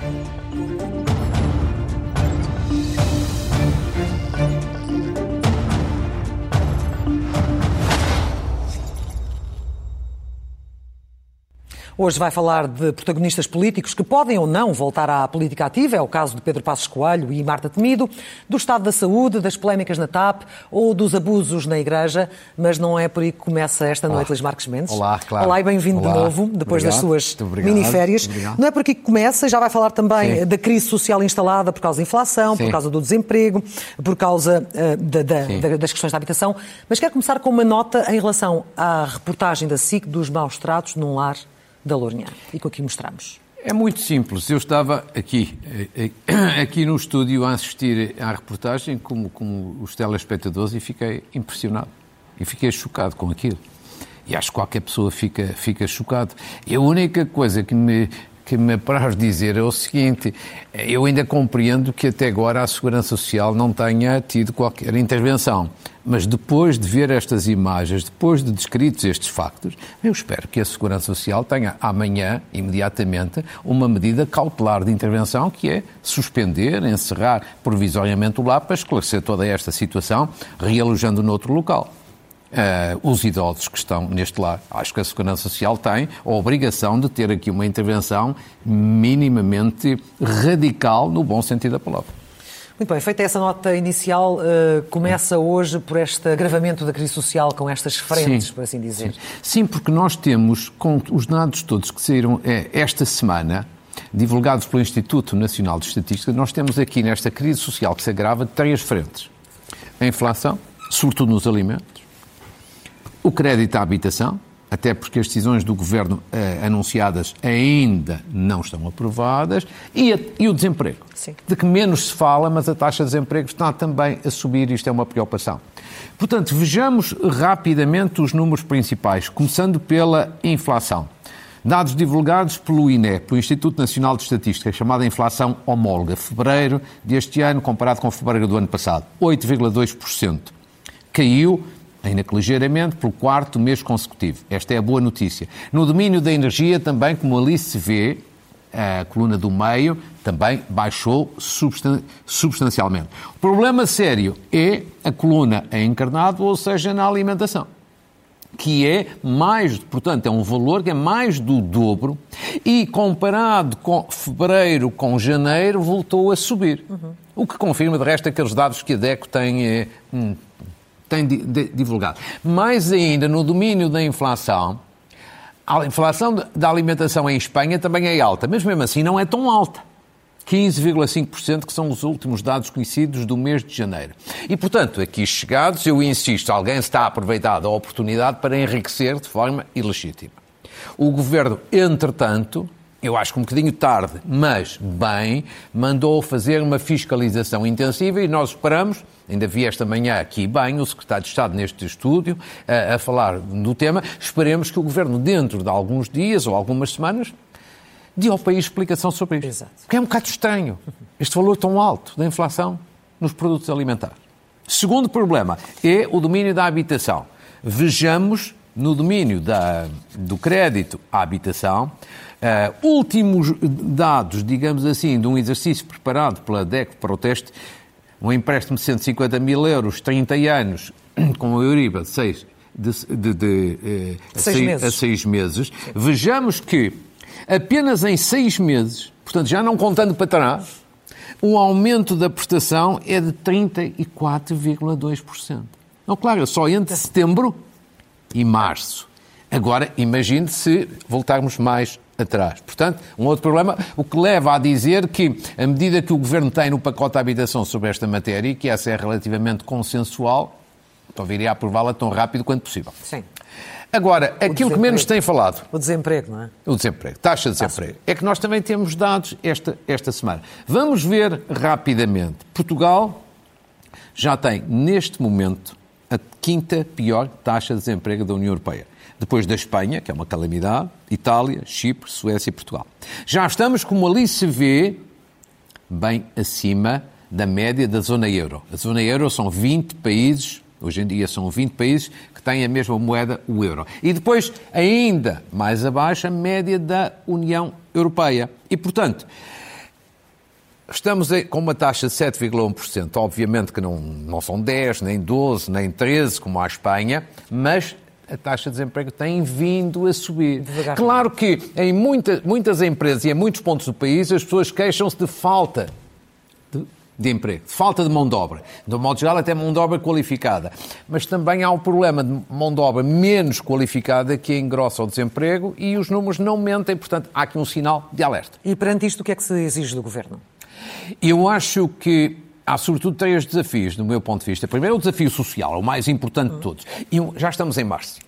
Música Hoje vai falar de protagonistas políticos que podem ou não voltar à política ativa, é o caso de Pedro Passos Coelho e Marta Temido, do estado da saúde, das polémicas na TAP ou dos abusos na Igreja, mas não é por aí que começa esta noite Luís Marques Mendes. Olá, claro. Olá e bem-vindo de novo, depois das Obrigado. suas Muito obrigado. miniférias. Obrigado. Não é por aqui que começa, já vai falar também Sim. da crise social instalada por causa da inflação, por Sim. causa do desemprego, por causa eh, da- da- das questões da habitação, mas quero começar com uma nota em relação à reportagem da SIC dos maus tratos num lar da Lourinhã, e que mostramos. É muito simples. Eu estava aqui, eh, eh, aqui no estúdio a assistir à reportagem como, como os telespectadores e fiquei impressionado. E fiquei chocado com aquilo. E acho que qualquer pessoa fica, fica chocado. E a única coisa que me, que me apraz dizer é o seguinte: eu ainda compreendo que até agora a Segurança Social não tenha tido qualquer intervenção. Mas depois de ver estas imagens, depois de descritos estes factos, eu espero que a Segurança Social tenha amanhã, imediatamente, uma medida cautelar de intervenção que é suspender, encerrar provisoriamente o lar para esclarecer toda esta situação, realojando noutro local. Eh, os idosos que estão neste lar. Acho que a Segurança Social tem a obrigação de ter aqui uma intervenção minimamente radical, no bom sentido da palavra. Muito bem, feita essa nota inicial, eh, começa hoje por este agravamento da crise social com estas frentes, Sim. por assim dizer. Sim, porque nós temos, com os dados todos que saíram eh, esta semana, divulgados pelo Instituto Nacional de Estatística, nós temos aqui nesta crise social que se agrava três frentes. A inflação, sobretudo nos alimentos, o crédito à habitação, até porque as decisões do governo eh, anunciadas ainda não estão aprovadas, e, a- e o desemprego, Sim. de que menos se fala, mas a taxa de desemprego está também a subir, isto é uma preocupação. Portanto, vejamos rapidamente os números principais, começando pela inflação. Dados divulgados pelo INE, pelo Instituto Nacional de Estatística, chamada inflação homóloga, fevereiro deste ano comparado com fevereiro do ano passado, 8,2% caiu, ainda que ligeiramente, pelo quarto mês consecutivo. Esta é a boa notícia. No domínio da energia, também, como ali se vê, a coluna do meio também baixou substan- substancialmente. O problema sério é a coluna em encarnado, ou seja, na alimentação que é mais, portanto, é um valor que é mais do dobro e comparado com fevereiro com janeiro voltou a subir. O que confirma, de resto, aqueles dados que a DECO tem, eh, hum, tem di- di- divulgado. Mais ainda, no domínio da inflação, a inflação da alimentação em Espanha também é alta, mas mesmo assim não é tão alta. 15,5%, que são os últimos dados conhecidos do mês de janeiro. E, portanto, aqui chegados, eu insisto, alguém está a aproveitar a oportunidade para enriquecer de forma ilegítima. O governo, entretanto, eu acho que um bocadinho tarde, mas bem, mandou fazer uma fiscalização intensiva e nós esperamos, ainda vi esta manhã aqui bem o secretário de Estado neste estúdio a, a falar do tema, esperemos que o governo, dentro de alguns dias ou algumas semanas, dê ao país explicação sobre isto. Exato. Porque é um bocado estranho este valor tão alto da inflação nos produtos alimentares. Segundo problema é o domínio da habitação. Vejamos no domínio da- do crédito à habitação, eh, últimos dados, digamos assim, de um exercício preparado pela DEC para o teste, um empréstimo de 150 mil euros, 30 anos, com a Euriba de 6 de, de- de, eh, Seis meses. a seis meses, vejamos que apenas em seis meses, portanto já não contando para trás, o aumento da prestação é de 34,2%. Não, claro, só entre setembro e março. Agora, imagine se voltarmos mais atrás. Portanto, um outro problema, o que leva a dizer que a medida que o Governo tem no pacote de habitação sobre esta matéria, e que essa é relativamente consensual, então viria a aprová-la tão rápido quanto possível. Sim. Agora, aquilo que menos tem falado, O desemprego, não é? o desemprego, taxa de desemprego. É que nós também temos dados esta, esta semana. Vamos ver rapidamente. Portugal já tem, neste momento, a quinta pior taxa de desemprego da União Europeia. Depois da Espanha, que é uma calamidade, Itália, Chipre, Suécia e Portugal. Já estamos, como ali se vê, bem acima da média da zona euro. A zona euro são 20 países, hoje em dia são 20 países que têm a mesma moeda, o euro. E depois, ainda mais abaixo, a média da União Europeia. E, portanto, Estamos com uma taxa de 7,1%. Obviamente que não, não são 10, nem 12, nem 13, como a Espanha, mas a taxa de desemprego tem vindo a subir. Devagar. Claro que em muita, muitas empresas e em muitos pontos do país as pessoas queixam-se de falta de, emprego, de falta de mão de obra. De modo geral, até mão de obra qualificada. Mas também há o problema de mão de obra menos qualificada que engrossa o desemprego e os números não mentem, portanto, há aqui um sinal de alerta. E perante isto, o que é que se exige do Governo? Eu acho que há sobretudo três desafios, do meu ponto de vista. Primeiro, o desafio social, o mais importante de todos. E já estamos em março.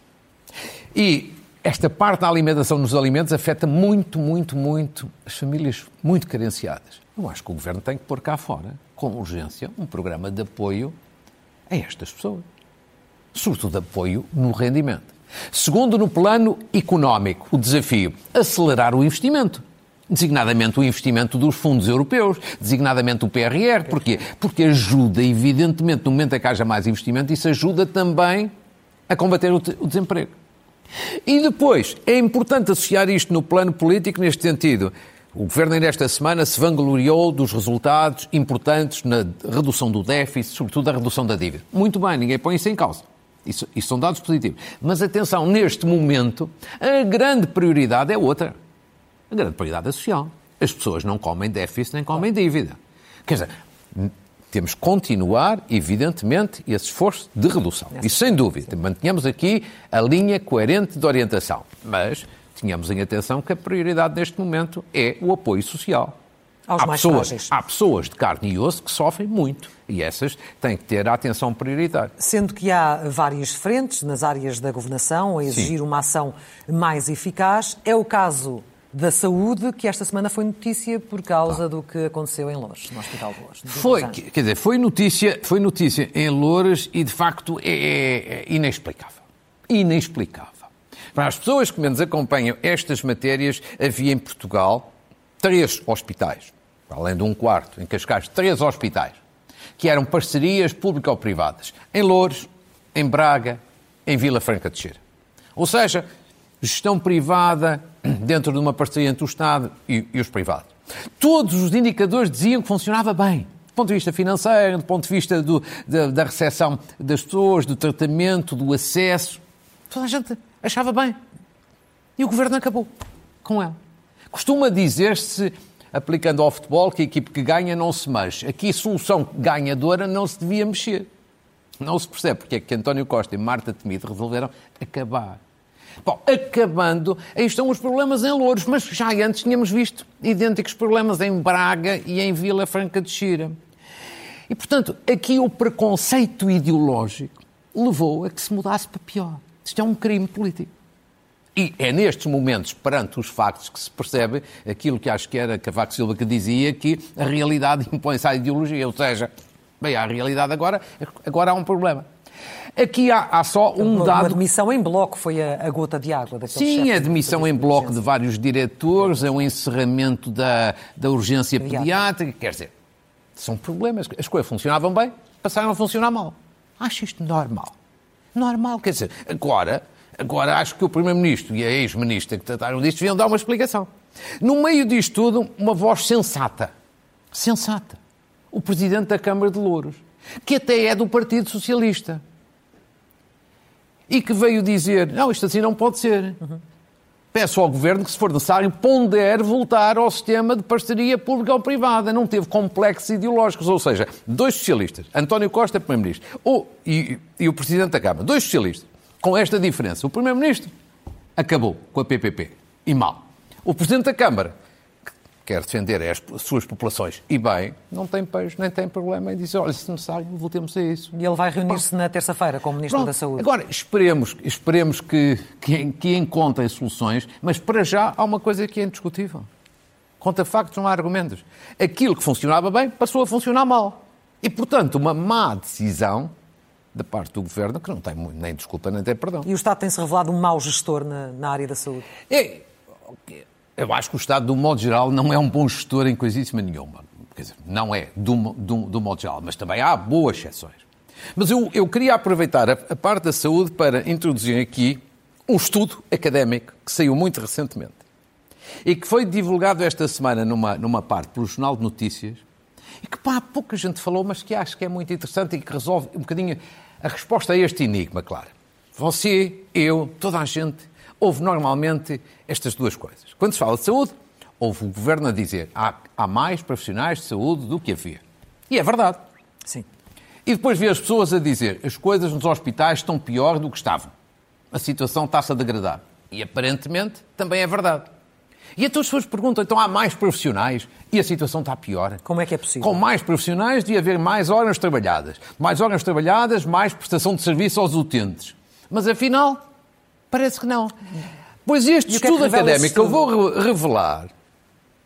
E esta parte da alimentação nos alimentos afeta muito, muito, muito as famílias muito carenciadas. Eu acho que o Governo tem que pôr cá fora, com urgência, um programa de apoio a estas pessoas. Sobretudo apoio no rendimento. Segundo, no plano económico, o desafio, acelerar o investimento designadamente o investimento dos fundos europeus, designadamente o PRR. Porquê? Porque ajuda, evidentemente, no momento em que haja mais investimento, isso ajuda também a combater o desemprego. E depois, é importante associar isto no plano político neste sentido. O Governo, nesta semana, se vangloriou dos resultados importantes na redução do déficit, sobretudo a redução da dívida. Muito bem, ninguém põe isso em causa. Isso, isso são dados positivos. Mas atenção, neste momento, a grande prioridade é outra a grande prioridade é social. As pessoas não comem déficit nem comem dívida. Quer dizer, temos que continuar, evidentemente, esse esforço de redução. E sem dúvida, mantenhamos aqui a linha coerente de orientação. Mas tínhamos em atenção que a prioridade neste momento é o apoio social. Aos há, mais pessoas, frágeis. há pessoas de carne e osso que sofrem muito e essas têm que ter a atenção prioritária. Sendo que há várias frentes nas áreas da governação a exigir Sim. uma ação mais eficaz, é o caso da Saúde, que esta semana foi notícia por causa do que aconteceu em Lourdes, no Hospital de Lourdes. Foi, quer dizer, foi notícia, foi notícia em Lourdes e, de facto, é, é, é inexplicável. Inexplicável. Para as pessoas que menos acompanham estas matérias, havia em Portugal três hospitais, além de um quarto, em Cascais, três hospitais, que eram parcerias público-privadas, em Lourdes, em Braga, em Vila Franca de Xira. Ou seja, gestão privada dentro de uma parceria entre o Estado e, e os privados. Todos os indicadores diziam que funcionava bem. Do ponto de vista financeiro, do ponto de vista do, da, da recepção das pessoas, do tratamento, do acesso. Toda a gente achava bem. E o governo acabou com ela. Costuma dizer-se, aplicando ao futebol, que a equipe que ganha não se mexe. Aqui a solução ganhadora não se devia mexer. Não se percebe porque é que António Costa e Marta Temido resolveram acabar Bom, acabando, aí estão os problemas em Louros, mas já antes tínhamos visto idênticos problemas em Braga e em Vila Franca de Xira. E, portanto, aqui o preconceito ideológico levou a que se mudasse para pior. Isto é um crime político. E é nestes momentos, perante os factos, que se percebe aquilo que acho que era Cavaco Silva que dizia que a realidade impõe-se à ideologia. Ou seja, bem, a realidade agora, agora há um problema. Aqui há, há só um uma, dado. Uma admissão em bloco foi a, a gota de água Sim, a admissão em bloco de vários diretores, é o encerramento da, da urgência pediátrica. Quer dizer, são problemas. As coisas funcionavam bem, passaram a funcionar mal. Acho isto normal. Normal, quer dizer, agora, agora acho que o Primeiro-Ministro e a ex-ministra que trataram disto deviam dar uma explicação. No meio disto tudo, uma voz sensata. Sensata. O Presidente da Câmara de Louros, que até é do Partido Socialista e que veio dizer: não, isto assim não pode ser. Peço ao Governo que, se for necessário, pondere voltar ao sistema de parceria pública ou privada. Não teve complexos ideológicos. Ou seja, dois socialistas, António Costa, Primeiro-Ministro, e, e o Presidente da Câmara, dois socialistas, com esta diferença. O Primeiro-Ministro acabou com a PPP. E mal. O Presidente da Câmara quer defender as suas populações e bem, não tem peixe, nem tem problema em dizer, olha, se necessário, voltemos a isso. E ele vai reunir-se na terça-feira com o Ministro Pronto. da Saúde. Agora, esperemos, esperemos que, que, que encontrem soluções, mas para já há uma coisa que é indiscutível. Conta factos, não há argumentos. Aquilo que funcionava bem passou a funcionar mal. E, portanto, uma má decisão da parte do Governo, que não tem nem desculpa nem tem perdão. E o Estado tem-se revelado um mau gestor na, na área da saúde? É, eu acho que o Estado, do modo geral, não é um bom gestor em coisíssima nenhuma. Quer dizer, não é, do, do, do modo geral, mas também há boas exceções. Mas eu, eu queria aproveitar a, a parte da saúde para introduzir aqui um estudo académico que saiu muito recentemente e que foi divulgado esta semana numa, numa parte pelo Jornal de Notícias e que pá, pouca gente falou, mas que acho que é muito interessante e que resolve um bocadinho a resposta a este enigma, claro. Você, eu, toda a gente, ouve normalmente estas duas coisas. Quando se fala de saúde, ouve o governo a dizer há, há mais profissionais de saúde do que havia. E é verdade. Sim. E depois vê as pessoas a dizer as coisas nos hospitais estão pior do que estavam. A situação está-se a degradar. E aparentemente também é verdade. E então as pessoas perguntam, então há mais profissionais e a situação está pior? Como é que é possível? Com mais profissionais de haver mais horas trabalhadas. Mais horas trabalhadas, mais prestação de serviço aos utentes. Mas afinal, parece que não. Pois este que é estudo que académico que eu estudo? vou re- revelar,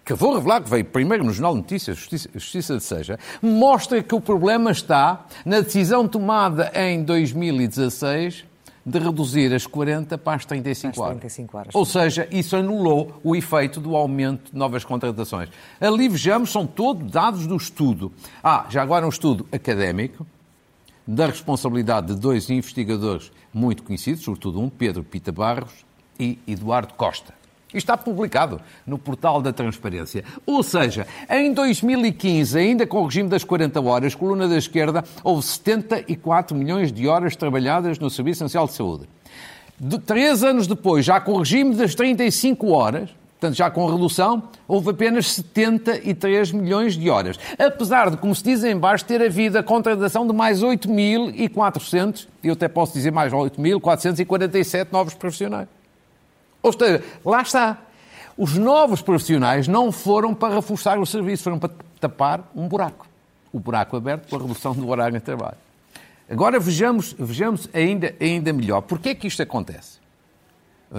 que eu vou revelar, que veio primeiro no Jornal de Notícias, Justiça, Justiça de Seja, mostra que o problema está na decisão tomada em 2016 de reduzir as 40 para as 35 Às horas. 35 horas. Ou seja, isso anulou o efeito do aumento de novas contratações. Ali vejamos, são todos dados do estudo. Ah, já agora um estudo académico, da responsabilidade de dois investigadores muito conhecidos, sobretudo um, Pedro Pita Barros e Eduardo Costa. Isto está publicado no portal da Transparência. Ou seja, em 2015, ainda com o regime das 40 horas, coluna da esquerda, houve 74 milhões de horas trabalhadas no Serviço Nacional de Saúde. De, três anos depois, já com o regime das 35 horas, portanto já com redução, houve apenas 73 milhões de horas. Apesar de, como se diz em baixo, ter havido a contratação de mais 8.400, e eu até posso dizer mais 8.447 novos profissionais. Ou seja, lá está. Os novos profissionais não foram para reforçar o serviço, foram para tapar um buraco. O buraco aberto pela redução do horário de trabalho. Agora vejamos, vejamos ainda, ainda melhor. Porquê é que isto acontece?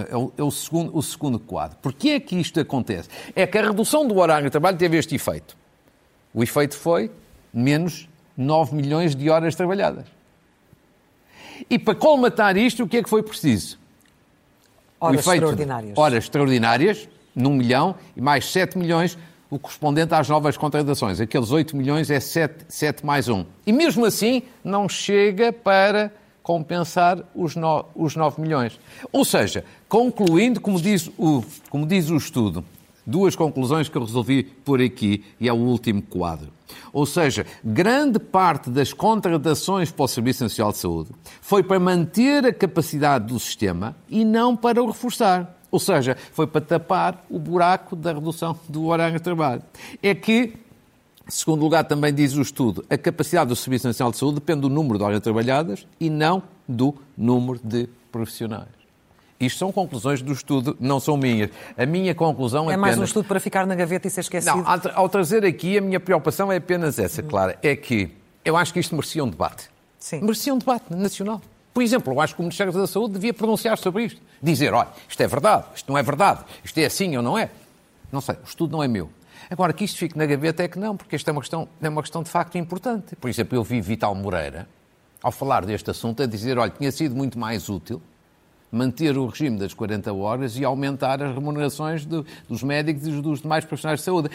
É o, é o segundo, o segundo quadro. Porquê é que isto acontece? É que a redução do horário de trabalho teve este efeito. O efeito foi menos 9 milhões de horas trabalhadas. E para colmatar isto, o que é que foi preciso? Horas efeito extraordinárias. Horas extraordinárias, num milhão, e mais 7 milhões, o correspondente às novas contratações. Aqueles 8 milhões é 7, 7 mais 1. E mesmo assim, não chega para compensar os, no, os 9 milhões. Ou seja, concluindo, como diz, o, como diz o estudo, duas conclusões que eu resolvi por aqui, e é o último quadro. Ou seja, grande parte das contratações para o Serviço Nacional de Saúde foi para manter a capacidade do sistema e não para o reforçar. Ou seja, foi para tapar o buraco da redução do horário de trabalho. É que, segundo lugar, também diz o estudo, a capacidade do Serviço Nacional de Saúde depende do número de horas trabalhadas e não do número de profissionais. Isto são conclusões do estudo, não são minhas. A minha conclusão é, É mais um apenas... estudo para ficar na gaveta e ser esquecido. Não, ao trazer aqui, a minha preocupação é apenas essa, Clara. É que eu acho que isto merecia um debate. Sim. Merecia um debate nacional. Por exemplo, eu acho que o Ministério da Saúde devia pronunciar sobre isto. Dizer, olha, isto é verdade, isto não é verdade, isto é assim ou não é. Não sei, o estudo não é meu. Agora, que isto fique na gaveta é que não, porque esta é uma questão, é uma questão de facto importante. Por exemplo, eu vi Vital Moreira, ao falar deste assunto, a dizer, olha, tinha sido muito mais útil manter o regime das 40 horas e aumentar as remunerações do- dos médicos e dos demais profissionais de saúde.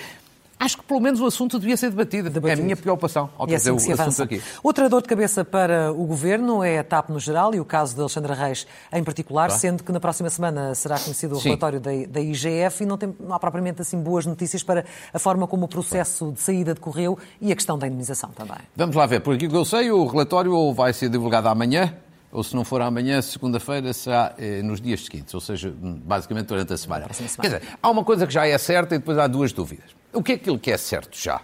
Acho que pelo menos o assunto devia ser debatido. É a Debatido. minha preocupação ao é trazer assim o assunto avança. aqui. Outra dor de cabeça para o Governo é a TAP no geral e o caso de Alexandra Reis em particular, sendo que na próxima semana será conhecido o Sim. relatório da, da IGF e não, tem, não há propriamente assim boas notícias para a forma como o processo de saída decorreu e a questão da indemnização também. Vamos lá ver. Por aquilo que eu sei, o relatório ou vai ser divulgado amanhã, ou se não for amanhã, segunda-feira, será eh, nos dias seguintes, ou seja, basicamente durante a semana. Quer dizer, há uma coisa que já é certa e depois há duas dúvidas. O que é aquilo que é certo já?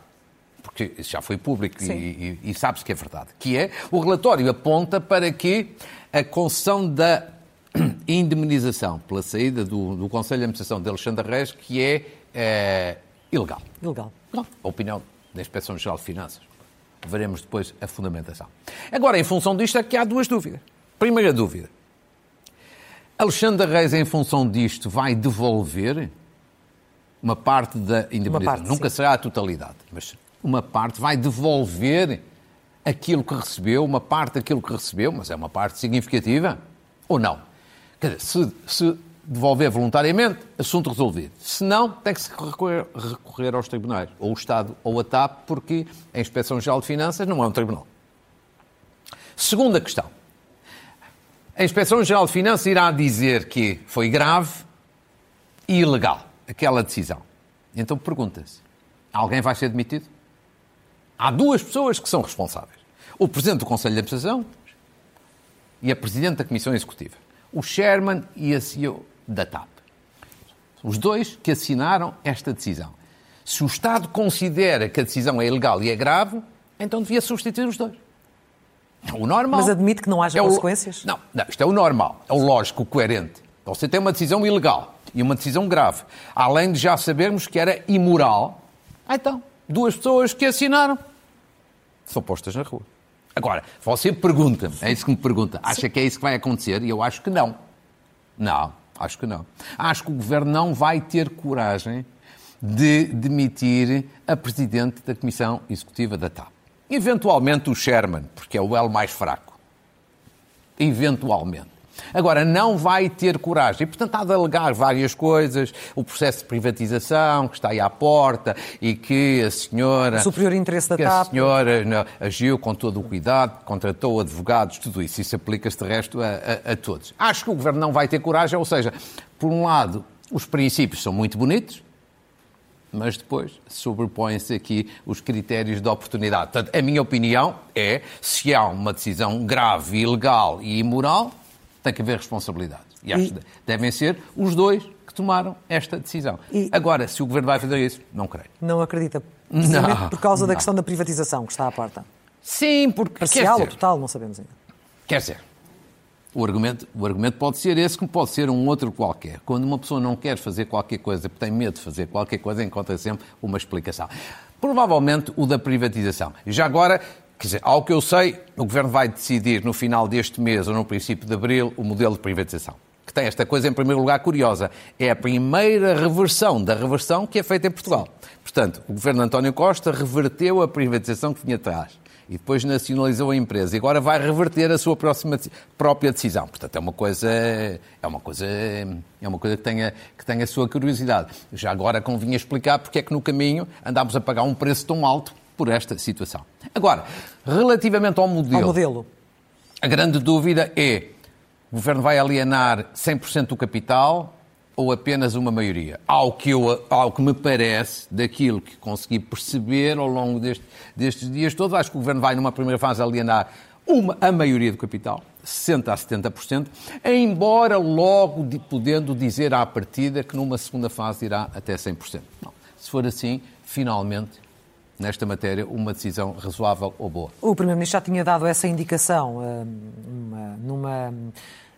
Porque isso já foi público e, e- e sabe-se que é verdade. Que é, o relatório aponta para que a concessão da indemnização pela saída do, do Conselho de Administração de Alexandre Reis, que é eh, ilegal. Ilegal. Não, a opinião da Inspeção Geral de Finanças. Veremos depois a fundamentação. Agora, em função disto, é que há duas dúvidas. Primeira dúvida. Alexandre Reis, em função disto, vai devolver uma parte da indemnização. parte, Nunca sim. será a totalidade, mas uma parte vai devolver aquilo que recebeu, uma parte daquilo que recebeu, mas é uma parte significativa, ou não? Quer dizer, se, se devolver voluntariamente, assunto resolvido. Se não, tem que se recorrer, recorrer aos tribunais, ou o Estado ou a TAP, porque a Inspeção Geral de Finanças não é um tribunal. Segunda questão. A Inspeção Geral de Finanças irá dizer que foi grave e ilegal aquela decisão. Então pergunta-se: alguém vai ser demitido? há duas pessoas que são responsáveis. O Presidente do Conselho de Administração e a Presidente da Comissão Executiva. O Chairman e a CEO da TAP. Os dois que assinaram esta decisão. Se o Estado considera que a decisão é ilegal e é grave, então devia substituir os dois. É o normal. Mas admite que não haja é o... consequências? Não, não, isto é o normal, é o lógico, o coerente. Então, você tem uma decisão ilegal e uma decisão grave, além de já sabermos que era imoral, então, duas pessoas que assinaram são postas na rua. Agora, você pergunta-me, é isso que me pergunta, acha que é isso que vai acontecer? E eu acho que não. Não, acho que não. Acho que o Governo não vai ter coragem de demitir a Presidente da Comissão Executiva da TAP. Eventualmente o Sherman, porque é o elo mais fraco. Eventualmente. Agora, não vai ter coragem. E, portanto, há de alegar várias coisas. O processo de privatização, que está aí à porta, e que a senhora... O superior interesse da que TAP. a senhora não, agiu com todo o cuidado, contratou advogados, tudo isso. Isso aplica-se, de resto, a, a, a todos. Acho que o Governo não vai ter coragem, ou seja, por um lado, os princípios são muito bonitos, mas depois sobrepõem-se aqui os critérios de oportunidade. Portanto, a minha opinião é, se há uma decisão grave, ilegal e imoral, tem que haver responsabilidade. E acho que devem ser os dois que tomaram esta decisão. E- Agora, se o Governo vai fazer isso, não creio. Não acredita? Precisamente Não, por causa da não. questão da privatização que está à porta. Sim, porque... Parcial ou total, não sabemos ainda. Quer dizer, o argumento, o argumento pode ser esse, como pode ser um outro qualquer. Quando uma pessoa não quer fazer qualquer coisa, porque tem medo de fazer qualquer coisa, encontra sempre uma explicação. Provavelmente o da privatização. Já agora, quer dizer, ao que eu sei, o Governo vai decidir no final deste mês ou no princípio de abril o modelo de privatização. Que tem esta coisa, em primeiro lugar, curiosa. É a primeira reversão da reversão que é feita em Portugal. Portanto, o Governo de António Costa reverteu a privatização que vinha atrás e depois nacionalizou a empresa e agora vai reverter a sua próxima, própria decisão. Portanto, é uma coisa, é uma coisa, é uma coisa que tenha, que tenha a sua curiosidade. Já agora convinha explicar porque é que no caminho andámos a pagar um preço tão alto por esta situação. Agora, relativamente ao modelo, Ao modelo. a grande dúvida é: o governo vai alienar 100% do capital ou apenas uma maioria? Ao que, eu, ao que me parece, daquilo que consegui perceber ao longo deste- destes dias todos, acho que o governo vai, numa primeira fase, alienar uma, a maioria do capital, 60% a 70%, embora logo de- podendo dizer à partida que numa segunda fase irá até 100%. Bom, se for assim, finalmente, nesta matéria, uma decisão razoável ou boa. O Primeiro-Ministro já tinha dado essa indicação hum, numa,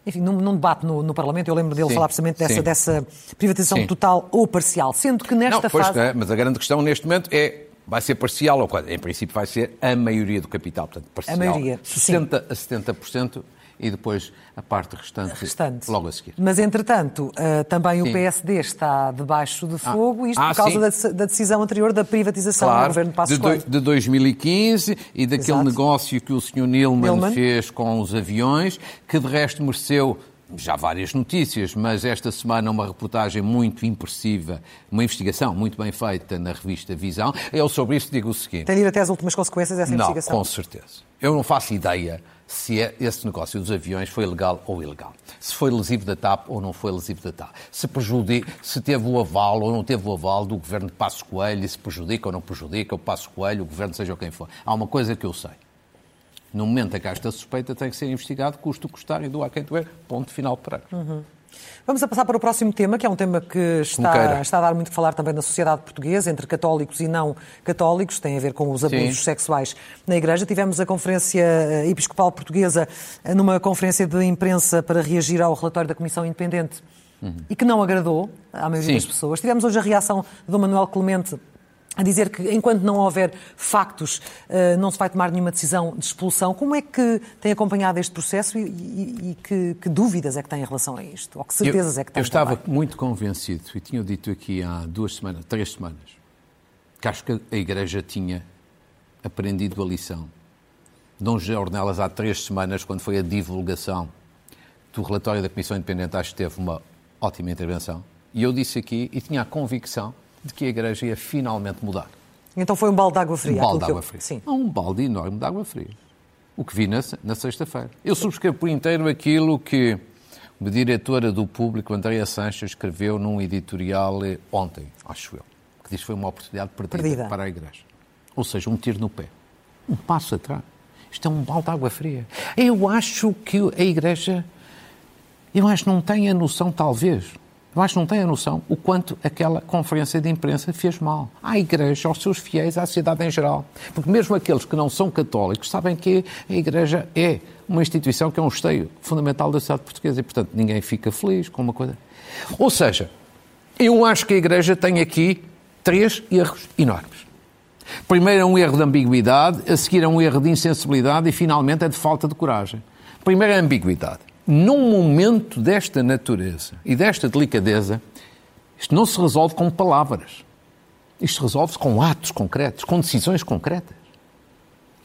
enfim, num, num debate no, no Parlamento. Eu lembro dele Sim, falar precisamente dessa, sim. dessa privatização Sim. total ou parcial, sendo que nesta Não, pois, fase. é, mas a grande questão neste momento é vai ser parcial ou qual? Em princípio vai ser a maioria do capital, portanto parcial. maioria, 60 a 70% e depois a parte restante, restante. logo a seguir. Mas, entretanto, ah, também o Sim. PSD está debaixo de fogo, isto Ah, por causa sim. da, decisão anterior da privatização do Claro, governo de Passos de, Coelho. de 2015 e daquele Exato. negócio que o Sr. Nilman, Nilman. fez com os aviões, que de resto mereceu já várias notícias, mas esta semana uma reportagem muito impressiva, uma investigação muito bem feita na revista Visão. Eu sobre isso digo o seguinte. Tem de ir até às últimas consequências dessa Não, investigação. com certeza. Eu não faço ideia se é- esse negócio dos aviões foi legal ou ilegal. Se foi lesivo da TAP ou não foi lesivo da TAP. Se, se teve o aval ou não teve o aval do governo de Passos Coelho, e se prejudica ou não prejudica o Passos Coelho, o governo seja quem for. Há uma coisa que eu sei. No momento em que há esta suspeita, tem que ser investigado, custo custar e do a quem doer. Ponto final para. Vamos a passar para o próximo tema, que é um tema que está, está a dar muito que falar também na sociedade portuguesa, entre católicos e não católicos, tem a ver com os abusos Sim. sexuais na Igreja. Tivemos a Conferência eh, Episcopal Portuguesa eh, numa conferência de imprensa para reagir ao relatório da Comissão Independente e que não agradou à maioria Sim. das pessoas. Tivemos hoje a reação do Manuel Clemente a dizer que enquanto não houver factos eh, não se vai tomar nenhuma decisão de expulsão. Como é que tem acompanhado este processo e, e- e que, que dúvidas é que tem em relação a isto? Ou que certezas eu, é que tem Eu estava também? muito convencido, e tinha dito aqui há duas semanas, três semanas, que acho que a Igreja tinha aprendido a lição. Dom José Ornelas, há três semanas, quando foi a divulgação do relatório da Comissão Independente, acho que teve uma ótima intervenção. E eu disse aqui, e tinha a convicção de que a Igreja ia finalmente mudar. Então foi um balde de água fria. Um balde de água eu- fria. Sim. Um balde enorme de água fria. O que vi na, na sexta-feira. Eu subscrevo por inteiro aquilo que a diretora do Público, Andréa Sanches, escreveu num editorial eh, ontem, acho eu, que diz que foi uma oportunidade perdida, Perdida. para a Igreja. Ou seja, um tiro no pé. Um passo atrás. Isto é um balde de água fria. Eu acho que a Igreja, eu acho que não tem a noção, talvez, eu acho que não tem a noção o quanto aquela conferência de imprensa fez mal à Igreja, aos seus fiéis, à sociedade em geral. Porque mesmo aqueles que não são católicos sabem que a Igreja é uma instituição que é um esteio fundamental da sociedade portuguesa e, portanto, ninguém fica feliz com uma coisa. Ou seja, eu acho que a Igreja tem aqui três erros enormes. Primeiro é um erro de ambiguidade, a seguir é um erro de insensibilidade e, finalmente, é de falta de coragem. Primeiro é a ambiguidade num momento desta natureza e desta delicadeza, isto não se resolve com palavras. Isto resolve-se com atos concretos, com decisões concretas.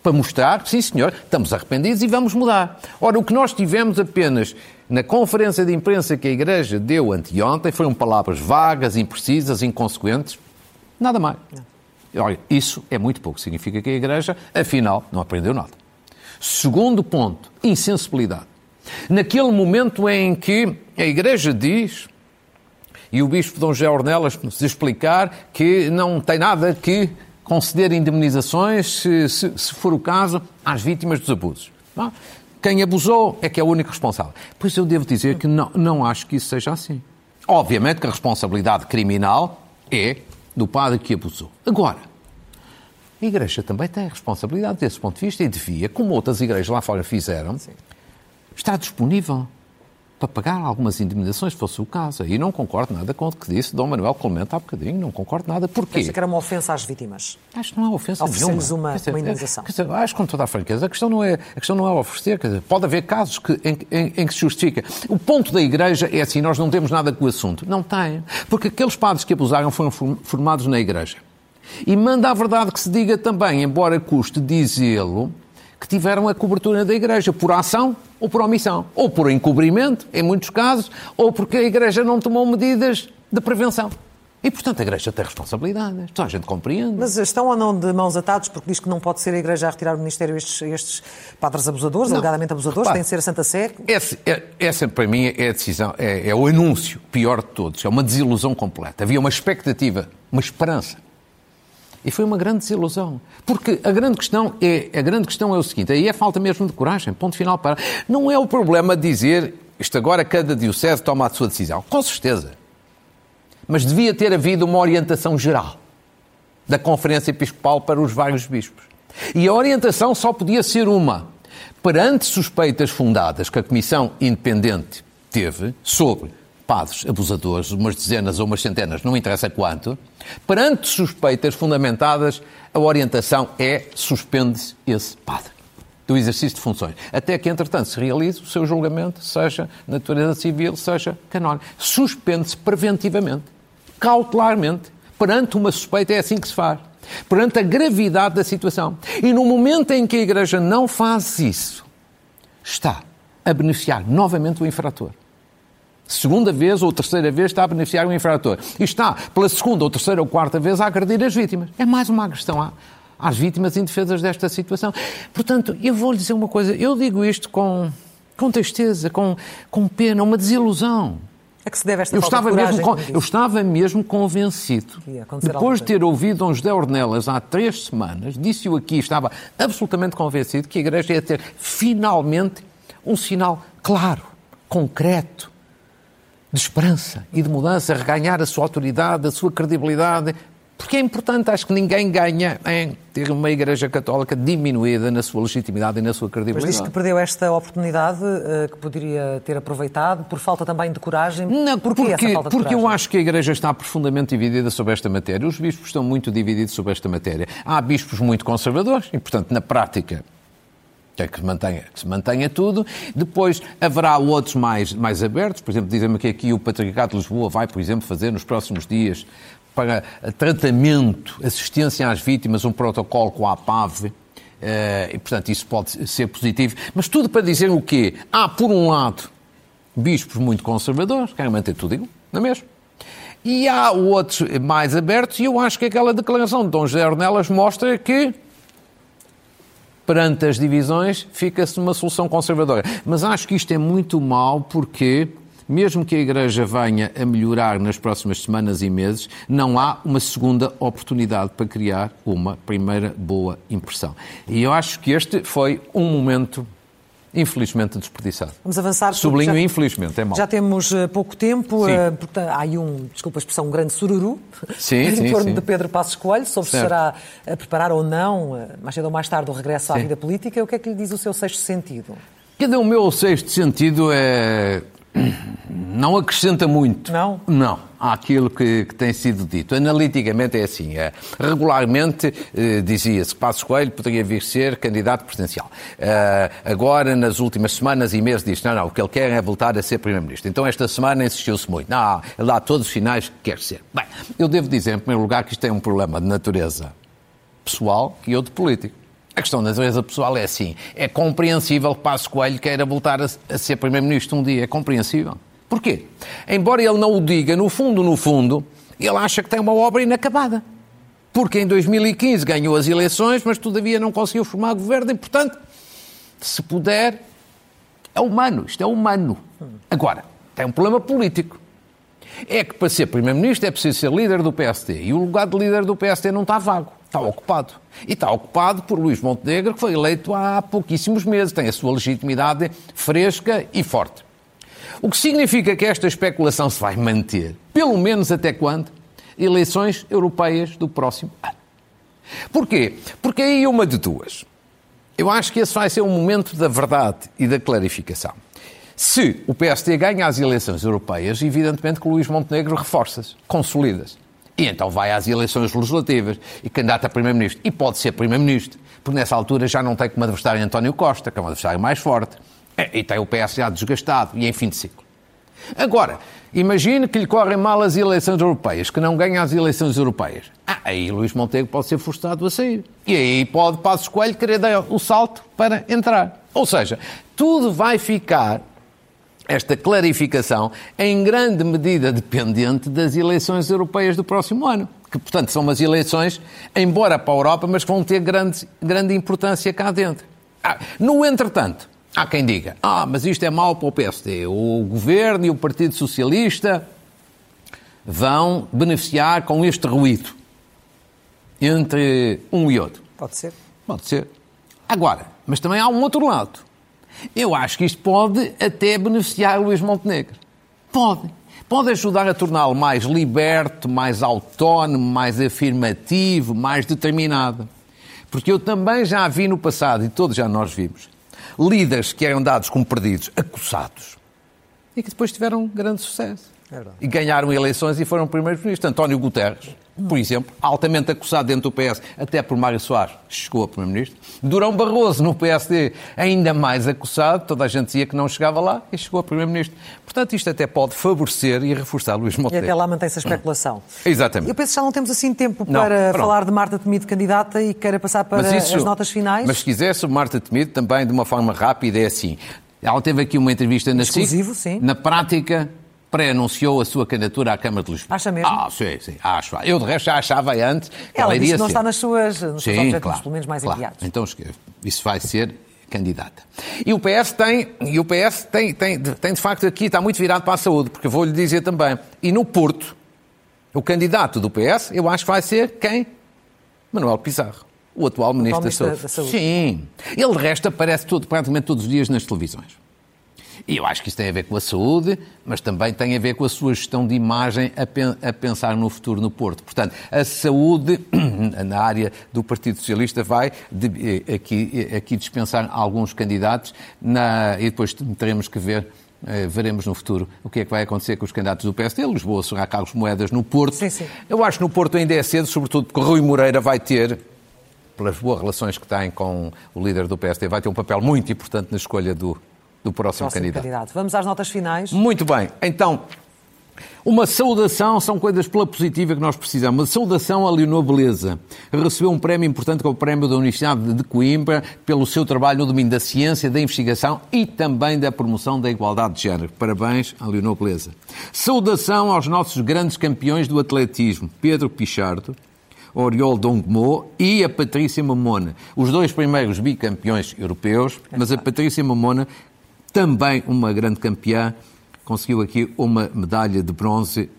Para mostrar que, sim senhor, estamos arrependidos e vamos mudar. Ora, o que nós tivemos apenas na conferência de imprensa que a Igreja deu anteontem foram palavras vagas, imprecisas, inconsequentes. Nada mais. Olha, isso é muito pouco. Significa que a Igreja, afinal, não aprendeu nada. Segundo ponto, insensibilidade. Naquele momento em que a Igreja diz, e o Bispo Dom José Ornelas nos explicar que não tem nada que conceder indemnizações, se, se, se for o caso, às vítimas dos abusos. Não? Quem abusou é que é o único responsável. Pois eu devo dizer que não, não acho que isso seja assim. Obviamente que a responsabilidade criminal é do padre que abusou. Agora, a Igreja também tem responsabilidade desse ponto de vista e devia, como outras igrejas lá fora fizeram, Sim está disponível para pagar algumas indemnizações, se fosse o caso. E não concordo nada com o que disse Dom Manuel Clemente há bocadinho, não concordo nada. Porquê? Acha que era uma ofensa às vítimas? Acho que não é ofensa Oferecemos nenhuma. uma, uma indemnização. Dizer, acho com toda a franqueza, a questão não é, a questão não é oferecer, dizer, pode haver casos que, em, em, em, que se justifica. O ponto da Igreja é assim, nós não temos nada com o assunto. Não tem. Porque aqueles padres que abusaram foram formados na Igreja. E manda a verdade que se diga também, embora custe dizê-lo, que tiveram a cobertura da Igreja, por ação ou por omissão, ou por encobrimento, em muitos casos, ou porque a Igreja não tomou medidas de prevenção. E, portanto, a Igreja tem responsabilidades. Toda a gente compreende. Mas estão ou não de mãos atadas, porque diz que não pode ser a Igreja a retirar do Ministério estes, estes padres abusadores, não. alegadamente abusadores, Repare, tem de ser a Santa Sé? Essa, é, essa, para mim, é a decisão, é, é o anúncio pior de todos. É uma desilusão completa. Havia uma expectativa, uma esperança e foi uma grande desilusão. Porque a grande questão é, a grande questão é o seguinte, aí é falta mesmo de coragem, ponto final para. Não é o problema dizer isto agora cada diocese toma a sua decisão. Com certeza. Mas devia ter havido uma orientação geral da Conferência Episcopal para os vários bispos. E a orientação só podia ser uma. Perante suspeitas fundadas que a Comissão Independente teve sobre padres abusadores, umas dezenas ou umas centenas, não interessa quanto, perante suspeitas fundamentadas, a orientação é suspende-se esse padre do exercício de funções, até que, entretanto, se realize o seu julgamento, seja natureza civil, seja canónico. Suspende-se preventivamente, cautelarmente, perante uma suspeita, é assim que se faz. Perante a gravidade da situação. E no momento em que a Igreja não faz isso, está a beneficiar novamente o infrator segunda vez ou terceira vez está a beneficiar o infrator. E está, pela segunda ou terceira ou quarta vez, a agredir as vítimas. É mais uma agressão às vítimas indefesas desta situação. Portanto, eu vou lhe dizer uma coisa, eu digo isto com, com tristeza, com, com pena, uma desilusão. É que se deve esta eu estava, de mesmo, eu estava mesmo convencido, depois de ter ouvido Dom José Ornelas há três semanas, disse-o aqui, estava absolutamente convencido que a Igreja ia ter finalmente um sinal claro, concreto, de esperança e de mudança, reganhar a sua autoridade, a sua credibilidade. Porque é importante, acho que ninguém ganha em ter uma Igreja Católica diminuída na sua legitimidade e na sua credibilidade. Mas diz que perdeu esta oportunidade uh, que poderia ter aproveitado por falta também de coragem. Não, Porquê porque, porque coragem? eu acho que a Igreja está profundamente dividida sobre esta matéria. Os bispos estão muito divididos sobre esta matéria. Há bispos muito conservadores e, portanto, na prática, quer que mantenha, que se mantenha tudo. Depois haverá outros mais, mais abertos, por exemplo, dizem-me que aqui o Patriarcado de Lisboa vai, por exemplo, fazer nos próximos dias para tratamento, assistência às vítimas, um protocolo com a APAV. Eh, e, portanto, isso pode ser positivo. Mas tudo para dizer o quê? Há, por um lado, bispos muito conservadores, querem manter tudo igual, não é mesmo? E há outros mais abertos, e eu acho que aquela declaração de Dom José Ornelas mostra que perante as divisões, fica-se numa solução conservadora. Mas acho que isto é muito mau porque mesmo que a Igreja venha a melhorar nas próximas semanas e meses, não há uma segunda oportunidade para criar uma primeira boa impressão. E eu acho que este foi um momento infelizmente desperdiçado. Vamos avançar. Sublinho já, infelizmente, é mal. Já temos uh, pouco tempo, uh, porque há aí um, desculpa a expressão, um grande sururu sim, em sim, torno sim. de Pedro Passos Coelho, sobre certo. se será a preparar ou não, uh, mais cedo ou mais tarde, o regresso à vida política. O que é que lhe diz o seu sexto sentido? Cada o meu sexto sentido é não acrescenta muito. Não? Não, àquilo que, que tem sido dito. Analiticamente é assim. É, regularmente eh, dizia-se que Passos Coelho poderia vir ser candidato presidencial. Eh, agora, nas últimas semanas e meses, diz não, não, o que ele quer é voltar a ser Primeiro-Ministro. Então, esta semana insistiu-se muito. Não, ele dá todos os sinais que quer ser. Bem, eu devo dizer, em primeiro lugar, que isto é um problema de natureza pessoal e outro político. A questão da natureza pessoal é assim. É compreensível que Passos Coelho queira voltar a, a ser Primeiro-Ministro um dia. É compreensível. Porquê? Embora ele não o diga, no fundo, no fundo, ele acha que tem uma obra inacabada. Porque em 2015 ganhou as eleições, mas todavia não conseguiu formar governo e, portanto, se puder, é humano. Isto é humano. Agora, tem um problema político. É que para ser Primeiro-Ministro é preciso ser líder do PSD. E o lugar de líder do PSD não está vago, está ocupado. E está ocupado por Luís Montenegro, que foi eleito há pouquíssimos meses, tem a sua legitimidade fresca e forte. O que significa que esta especulação se vai manter, pelo menos até quando? Eleições europeias do próximo ano. Porquê? Porque aí uma de duas. Eu acho que esse vai ser o momento da verdade e da clarificação. Se o PSD ganha as eleições europeias, evidentemente que o Luís Montenegro reforça-se, consolida-se. E então vai às eleições legislativas e candidata a Primeiro-Ministro. E pode ser Primeiro-Ministro, porque nessa altura já não tem como adversário António Costa, que é um adversário mais forte. E tem o PS já desgastado e em fim de ciclo. Agora, imagine que lhe correm mal as eleições europeias, que não ganha as eleições europeias. Ah, aí Luís Montenegro pode ser forçado a sair. E aí pode Passos Coelho querer dar o salto para entrar. Ou seja, tudo vai ficar esta clarificação em grande medida dependente das eleições europeias do próximo ano. Que, portanto, são umas eleições, embora para a Europa, mas que vão ter grande, grande importância cá dentro. Ah, no entretanto, há quem diga, ah, mas isto é mau para o PSD. O Governo e o Partido Socialista vão beneficiar com este ruído entre um e outro. Pode ser. Pode ser. Agora, mas também há um outro lado eu acho que isto pode até beneficiar Luís Montenegro. Pode. Pode ajudar a torná-lo mais liberto, mais autónomo, mais afirmativo, mais determinado. Porque eu também já vi no passado, e todos já nós vimos, líderes que eram dados como perdidos, acusados, e que depois tiveram grande sucesso. É e ganharam eleições e foram primeiros-ministros. António Guterres, por exemplo, altamente acusado dentro do PS, até por Mário Soares, chegou a primeiro-ministro. Durão Barroso, no PSD, ainda mais acusado, toda a gente dizia que não chegava lá e chegou a primeiro-ministro. Portanto, isto até pode favorecer e reforçar Luís Montenegro. E até lá mantém-se a especulação. Exatamente. Eu penso que já não temos assim tempo para não, falar de Marta Temido candidata e queira passar para isso, as notas finais. Mas se quiser, sobre Marta Temido, também de uma forma rápida, é assim. Ela teve aqui uma entrevista na Exclusivo, SIC. sim. Na prática, pré-anunciou a sua candidatura à Câmara de Lisboa. Acha mesmo? Ah, sim, sim, acho. Eu, de resto, já achava antes que ela, ela iria ser. não está nas suas, nos sim, seus objetivos, claro, pelo menos mais claro. enviados. Então, isso vai ser candidata. E o PS tem, e o PS tem, tem, tem, de facto, aqui, está muito virado para a saúde, porque vou-lhe dizer também, e no Porto, o candidato do PS, eu acho que vai ser quem? Manuel Pizarro. O atual Ministro, da, saúde. da, saúde. Sim. Ele, de resto, aparece todo, praticamente todos os dias nas televisões. E eu acho que isso tem a ver com a saúde, mas também tem a ver com a sua gestão de imagem a, pensar no futuro no Porto. Portanto, a saúde, na área do Partido Socialista, vai de, eh, aqui, eh, aqui dispensar alguns candidatos na, e depois teremos que ver eh, veremos no futuro o que é que vai acontecer com os candidatos do PSD. Lisboa será Carlos Moedas no Porto. Sim, sim. Eu acho que no Porto ainda é cedo, sobretudo porque Rui Moreira vai ter, pelas boas relações que tem com o líder do PSD, vai ter um papel muito importante na escolha do, do próximo, próximo candidato. candidato. Vamos às notas finais. Muito bem. Então, uma saudação, são coisas pela positiva que nós precisamos. Uma saudação a Leonor Beleza. Recebeu um prémio importante, que é o prémio da Universidade de Coimbra, pelo seu trabalho no domínio da ciência, da investigação e também da promoção da igualdade de género. Parabéns a Leonor Beleza. Saudação aos nossos grandes campeões do atletismo, Pedro Pichardo, Oriol Dongmo e a Patrícia Mamona. Os dois primeiros bicampeões europeus, mas a Patrícia Mamona também uma grande campeã conseguiu aqui uma medalha de bronze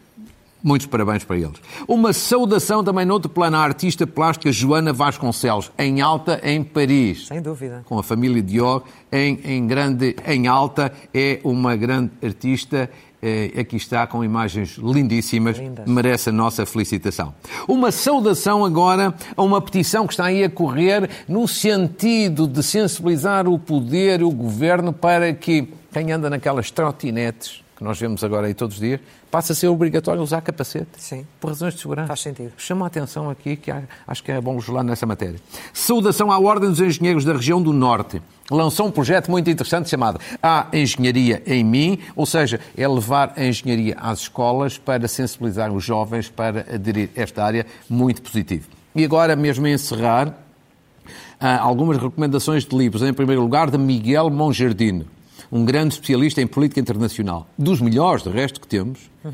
Muitos parabéns para eles. Uma saudação também noutro plano à artista plástica Joana Vasconcelos, em alta em Paris. Sem dúvida. Com a família Dior em, em, grande, em alta. É uma grande artista. Eh, aqui está com imagens lindíssimas. Merece a nossa felicitação. Uma saudação agora a uma petição que está aí a correr no sentido de sensibilizar o poder, o governo, para que quem anda naquelas trotinetes que nós vemos agora aí todos os dias, passa a ser obrigatório usar capacete. Sim. Por razões de segurança. Faz sentido. Chama a atenção aqui, que acho que é bom legislar nessa matéria. Saudação à Ordem dos Engenheiros da região do Norte. Lançou um projeto muito interessante chamado A Engenharia em Mim, ou seja, é levar a engenharia às escolas para sensibilizar os jovens para aderir a esta área, muito positivo. E agora, mesmo a encerrar, algumas recomendações de livros. Em primeiro lugar, de Miguel Monjardino um grande especialista em política internacional, dos melhores, de resto, que temos, uhum.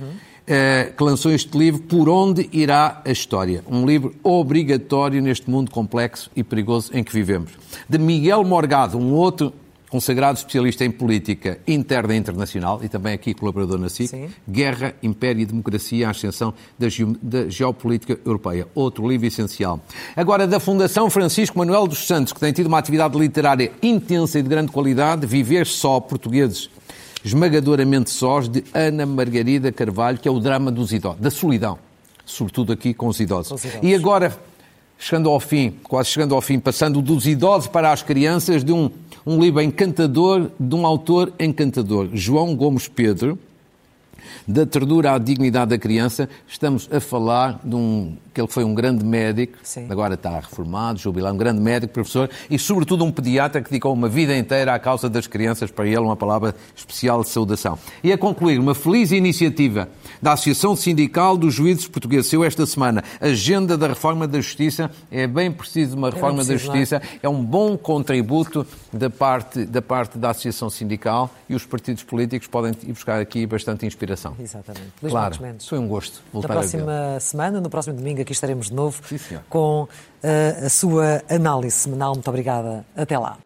que lançou este livro, Por Onde Irá a História? Um livro obrigatório neste mundo complexo e perigoso em que vivemos. De Miguel Morgado, um outro consagrado especialista em política interna e internacional e também aqui colaborador na SIC, Sim. Guerra, Império e Democracia, a ascensão da, da, geopolítica europeia. Outro livro essencial. Agora, da Fundação Francisco Manuel dos Santos, que tem tido uma atividade literária intensa e de grande qualidade, Viver Só, Portugueses Esmagadoramente Sós, de Ana Margarida Carvalho, que é o drama dos idosos, da solidão, sobretudo aqui com os idosos. Com os idosos. E agora, chegando ao fim, quase chegando ao fim, passando dos idosos para as crianças, de um um livro encantador de um autor encantador, João Gomes Pedro, da ternura à dignidade da criança, estamos a falar de um que ele foi um grande médico, Sim. agora está reformado, jubilado, um grande médico, professor e, sobretudo, um pediatra que dedicou uma vida inteira à causa das crianças, para ele uma palavra especial de saudação. E a concluir, uma feliz iniciativa da Associação Sindical dos Juízes Portugueses. Eu, esta semana, agenda da reforma da Justiça, é bem preciso uma reforma é preciso, da Justiça, é? é um bom contributo da parte, da parte da Associação Sindical e os partidos políticos podem ir buscar aqui bastante inspiração. Exatamente. Luís claro, foi um gosto voltar Na próxima semana, no próximo domingo, aqui estaremos de novo Sim, com uh, a sua análise semanal. Muito obrigada. Até lá.